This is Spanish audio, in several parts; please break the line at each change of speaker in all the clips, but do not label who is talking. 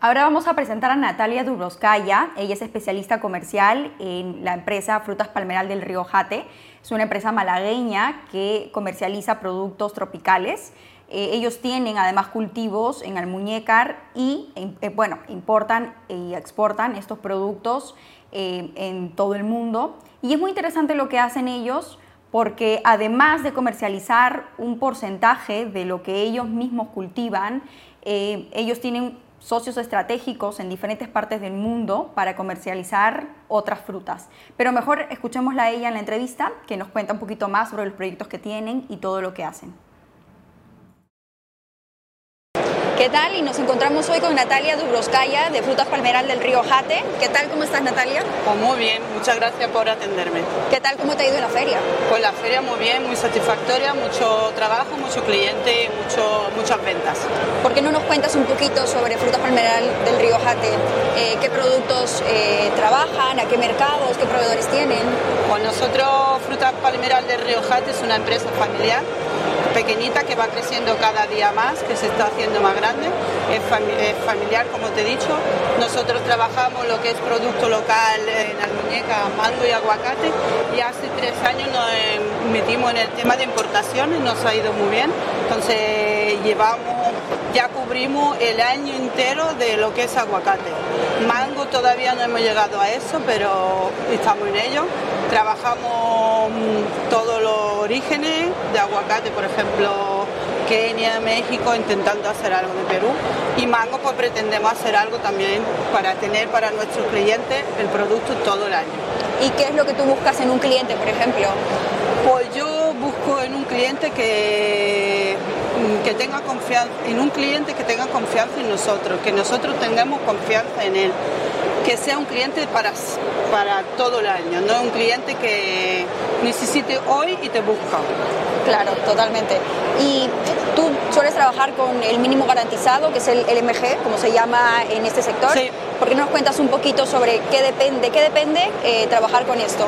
Ahora vamos a presentar a Natalia Dubroskaya. Ella es especialista comercial en la empresa Frutas Palmeral del Río Jate. Es una empresa malagueña que comercializa productos tropicales. Eh, ellos tienen además cultivos en Almuñécar y, eh, bueno, importan y exportan estos productos eh, en todo el mundo. Y es muy interesante lo que hacen ellos porque además de comercializar un porcentaje de lo que ellos mismos cultivan, ellos tienen socios estratégicos en diferentes partes del mundo para comercializar otras frutas. Pero mejor escuchémosla a ella en la entrevista, que nos cuenta un poquito más sobre los proyectos que tienen y todo lo que hacen. ¿Qué tal? Y nos encontramos hoy con Natalia Dubroskaya de Frutas Palmeral del Río Jate. ¿Qué tal? ¿Cómo estás, Natalia?
Pues muy bien, muchas gracias por atenderme.
¿Qué tal? ¿Cómo te ha ido la feria?
Pues la feria muy bien, muy satisfactoria, mucho trabajo, mucho cliente y mucho, muchas ventas.
¿Por qué no nos cuentas un poquito sobre Frutas Palmeral del Río Jate? Eh, ¿Qué productos eh, trabajan? ¿A qué mercados? ¿Qué proveedores tienen?
Pues nosotros, Frutas Palmeral del Río Jate es una empresa familiar pequeñita que va creciendo cada día más, que se está haciendo más grande, es, familiar como te he dicho. Nosotros trabajamos lo que es producto local en Almuñeca, mango y aguacate y hace tres años nos metimos en el tema de importaciones, nos ha ido muy bien. Entonces llevamos, ya cubrimos el año entero de lo que es aguacate. Mango todavía no hemos llegado a eso, pero estamos en ello. Trabajamos mm, todos los orígenes de aguacate, por ejemplo, Kenia, México, intentando hacer algo de Perú. Y mango, pues pretendemos hacer algo también para tener para nuestros clientes el producto todo el año.
¿Y qué es lo que tú buscas en un cliente, por ejemplo?
Pues yo busco en un cliente que, que tenga confianza, en un cliente que tenga confianza en nosotros, que nosotros tengamos confianza en él que sea un cliente para, para todo el año, no un cliente que necesite hoy y te busca.
Claro, totalmente. ¿Y tú sueles trabajar con el mínimo garantizado, que es el LMG, como se llama en este sector?
Sí.
¿Por qué nos cuentas un poquito sobre qué depende, qué depende eh, trabajar con esto?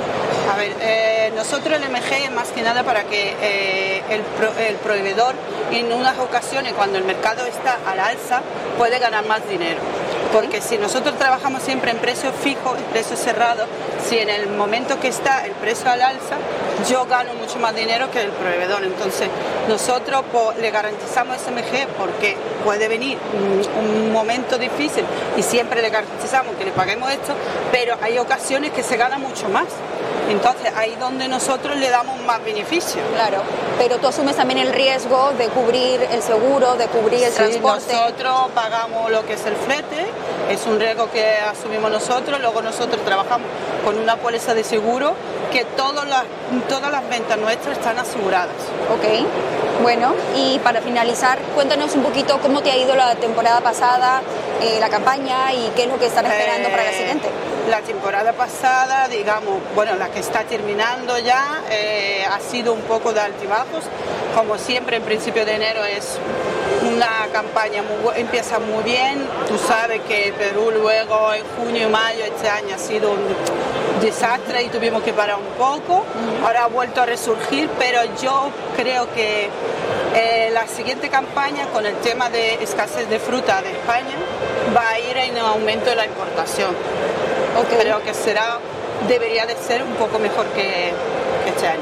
A ver, eh, nosotros el MG es más que nada para que eh, el, el, proveedor en unas ocasiones cuando el mercado está al alza puede ganar más dinero porque si nosotros trabajamos siempre en precios fijos, en precios cerrados, si en el momento que está el precio al alza, yo gano mucho más dinero que el proveedor. Entonces, nosotros le garantizamos SMG porque puede venir un, momento difícil y siempre le garantizamos que le paguemos esto, pero hay ocasiones que se gana mucho más. Entonces ahí donde nosotros le damos más beneficio.
Claro, pero tú asumes también el riesgo de cubrir el seguro, de cubrir el transporte.
Nosotros pagamos lo que es el flete, es un riesgo que asumimos nosotros, luego nosotros trabajamos con una póliza de seguro que todas las, todas las ventas nuestras están aseguradas.
Ok. Bueno, y para finalizar, cuéntanos un poquito cómo te ha ido la temporada pasada, eh, la campaña y qué es lo que están esperando para la eh, siguiente.
La temporada pasada, digamos, bueno, la que está terminando ya, eh, ha sido un poco de altibajos. Como siempre, en principio de enero es una campaña muy, empieza muy bien. Tú sabes que Perú luego en junio y mayo este año ha sido un desastre y tuvimos que parar un poco. Ahora ha vuelto a resurgir, pero yo creo que eh, la siguiente campaña con el tema de escasez de fruta de España va a ir en aumento de la importación. Creo que será, debería de ser un poco mejor que este año.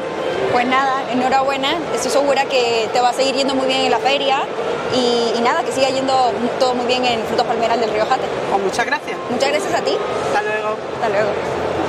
Pues nada, enhorabuena, estoy segura que te va a seguir yendo muy bien en la feria y, nada, que siga yendo todo muy bien en Frutos Palmeral del Río Jate.
Pues muchas gracias.
Muchas gracias a ti.
Hasta luego.
Hasta luego.